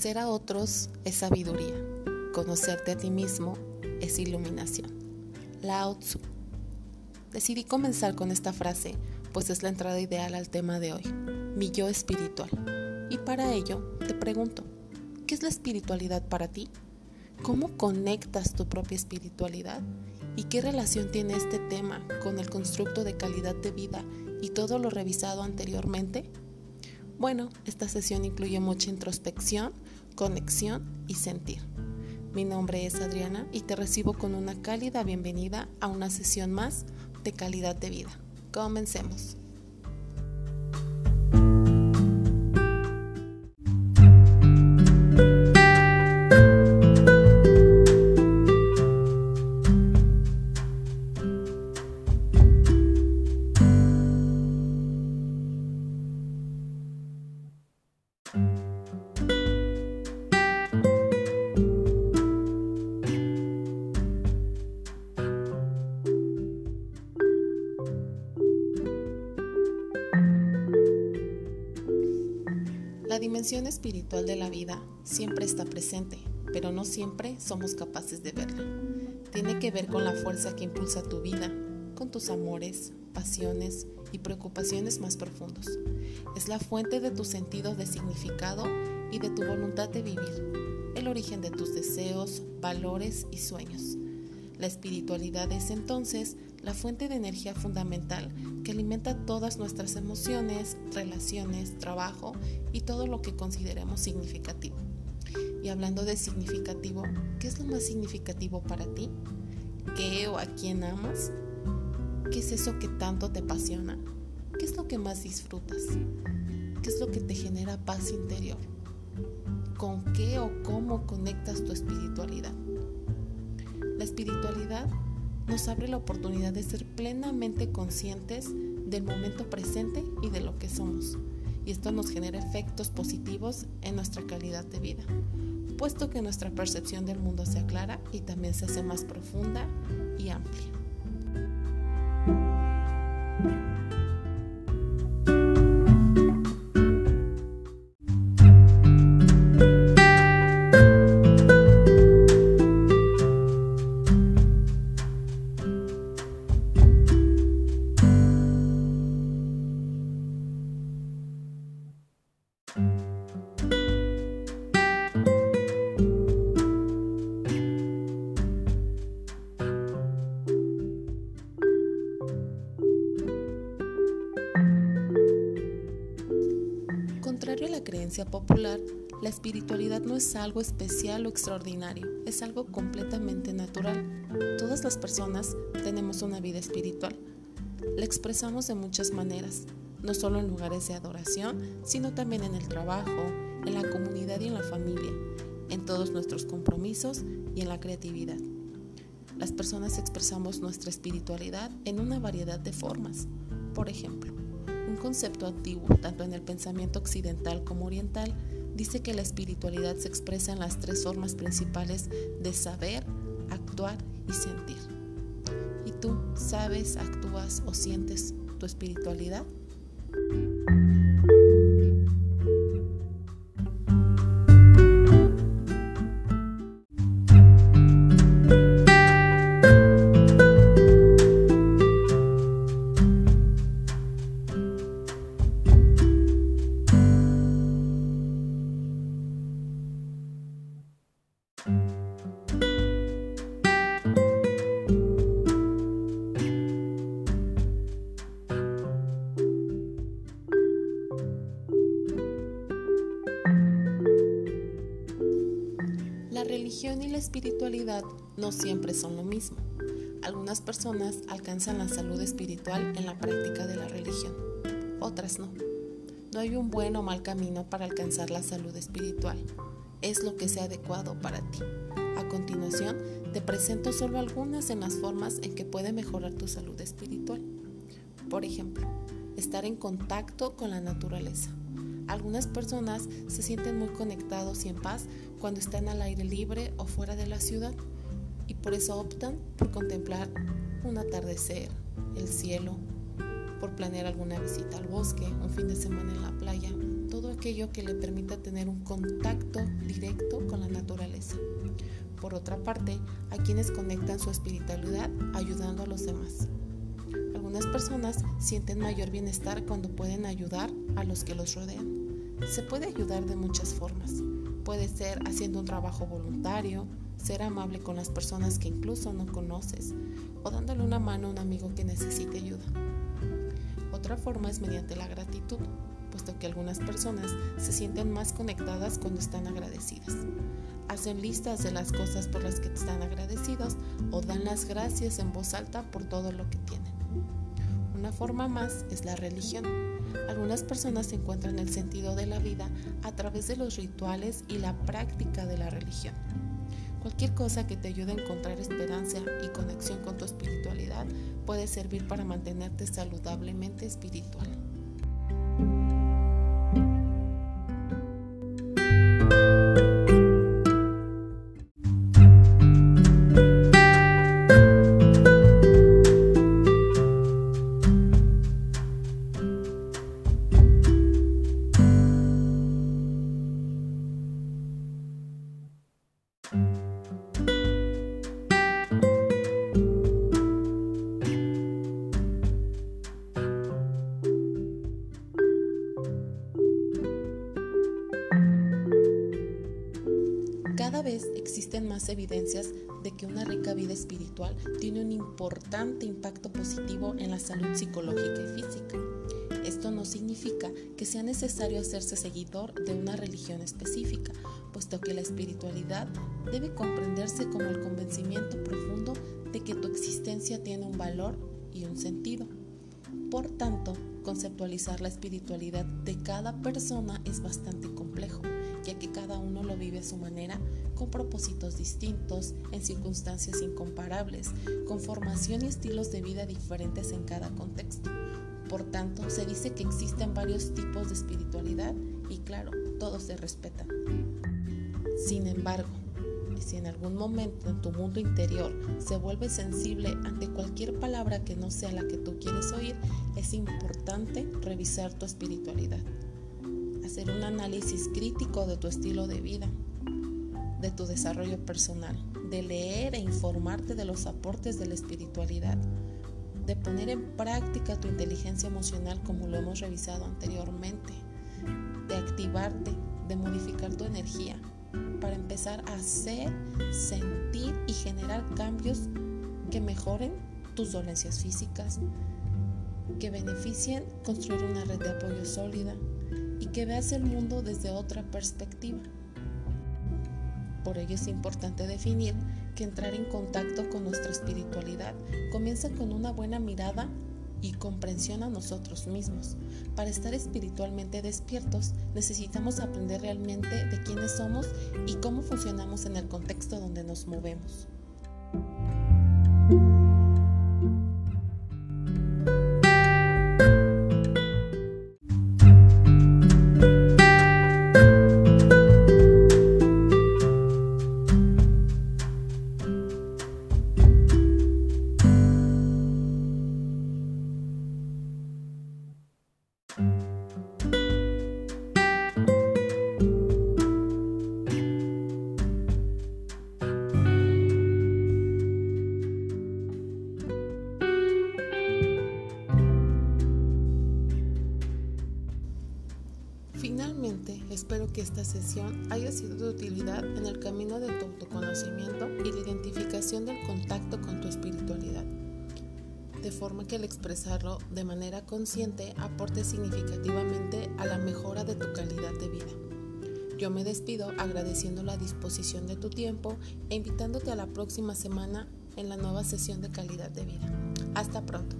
Conocer a otros es sabiduría. Conocerte a ti mismo es iluminación. Lao Tzu. Decidí comenzar con esta frase, pues es la entrada ideal al tema de hoy, mi yo espiritual. Y para ello te pregunto, ¿qué es la espiritualidad para ti? ¿Cómo conectas tu propia espiritualidad? ¿Y qué relación tiene este tema con el constructo de calidad de vida y todo lo revisado anteriormente? Bueno, esta sesión incluye mucha introspección, conexión y sentir. Mi nombre es Adriana y te recibo con una cálida bienvenida a una sesión más de calidad de vida. Comencemos. La dimensión espiritual de la vida siempre está presente, pero no siempre somos capaces de verla. Tiene que ver con la fuerza que impulsa tu vida, con tus amores, pasiones y preocupaciones más profundos. Es la fuente de tus sentidos de significado y de tu voluntad de vivir, el origen de tus deseos, valores y sueños. La espiritualidad es entonces la fuente de energía fundamental que alimenta todas nuestras emociones, relaciones, trabajo y todo lo que consideremos significativo. Y hablando de significativo, ¿qué es lo más significativo para ti? ¿Qué o a quién amas? ¿Qué es eso que tanto te apasiona? ¿Qué es lo que más disfrutas? ¿Qué es lo que te genera paz interior? ¿Con qué o cómo conectas tu espiritualidad? La espiritualidad nos abre la oportunidad de ser plenamente conscientes del momento presente y de lo que somos. Y esto nos genera efectos positivos en nuestra calidad de vida, puesto que nuestra percepción del mundo se aclara y también se hace más profunda y amplia. La creencia popular, la espiritualidad no es algo especial o extraordinario, es algo completamente natural. Todas las personas tenemos una vida espiritual. La expresamos de muchas maneras, no solo en lugares de adoración, sino también en el trabajo, en la comunidad y en la familia, en todos nuestros compromisos y en la creatividad. Las personas expresamos nuestra espiritualidad en una variedad de formas. Por ejemplo, un concepto antiguo, tanto en el pensamiento occidental como oriental, dice que la espiritualidad se expresa en las tres formas principales de saber, actuar y sentir. ¿Y tú sabes, actúas o sientes tu espiritualidad? Y la espiritualidad no siempre son lo mismo. Algunas personas alcanzan la salud espiritual en la práctica de la religión, otras no. No hay un buen o mal camino para alcanzar la salud espiritual. Es lo que sea adecuado para ti. A continuación, te presento solo algunas en las formas en que puede mejorar tu salud espiritual. Por ejemplo, estar en contacto con la naturaleza. Algunas personas se sienten muy conectados y en paz cuando están al aire libre o fuera de la ciudad y por eso optan por contemplar un atardecer, el cielo por planear alguna visita al bosque, un fin de semana en la playa, todo aquello que le permita tener un contacto directo con la naturaleza. Por otra parte, hay quienes conectan su espiritualidad ayudando a los demás. Algunas personas sienten mayor bienestar cuando pueden ayudar a los que los rodean. Se puede ayudar de muchas formas. Puede ser haciendo un trabajo voluntario, ser amable con las personas que incluso no conoces o dándole una mano a un amigo que necesite ayuda. Otra forma es mediante la gratitud, puesto que algunas personas se sienten más conectadas cuando están agradecidas. Hacen listas de las cosas por las que están agradecidos o dan las gracias en voz alta por todo lo que tienen. Una forma más es la religión. Algunas personas encuentran el sentido de la vida a través de los rituales y la práctica de la religión. Cualquier cosa que te ayude a encontrar esperanza y conexión con tu espiritualidad puede servir para mantenerte saludablemente espiritual. De que una rica vida espiritual tiene un importante impacto positivo en la salud psicológica y física. Esto no significa que sea necesario hacerse seguidor de una religión específica, puesto que la espiritualidad debe comprenderse como el convencimiento profundo de que tu existencia tiene un valor y un sentido. Por tanto, conceptualizar la espiritualidad de cada persona es bastante complejo ya que cada uno lo vive a su manera, con propósitos distintos, en circunstancias incomparables, con formación y estilos de vida diferentes en cada contexto. Por tanto, se dice que existen varios tipos de espiritualidad y claro, todos se respetan. Sin embargo, si en algún momento en tu mundo interior se vuelve sensible ante cualquier palabra que no sea la que tú quieres oír, es importante revisar tu espiritualidad hacer un análisis crítico de tu estilo de vida, de tu desarrollo personal, de leer e informarte de los aportes de la espiritualidad, de poner en práctica tu inteligencia emocional como lo hemos revisado anteriormente, de activarte, de modificar tu energía para empezar a hacer, sentir y generar cambios que mejoren tus dolencias físicas, que beneficien construir una red de apoyo sólida, que veas el mundo desde otra perspectiva. Por ello es importante definir que entrar en contacto con nuestra espiritualidad comienza con una buena mirada y comprensión a nosotros mismos. Para estar espiritualmente despiertos necesitamos aprender realmente de quiénes somos y cómo funcionamos en el contexto donde nos movemos. Esta sesión haya sido de utilidad en el camino de tu autoconocimiento y la identificación del contacto con tu espiritualidad, de forma que al expresarlo de manera consciente aporte significativamente a la mejora de tu calidad de vida. Yo me despido agradeciendo la disposición de tu tiempo e invitándote a la próxima semana en la nueva sesión de calidad de vida. Hasta pronto.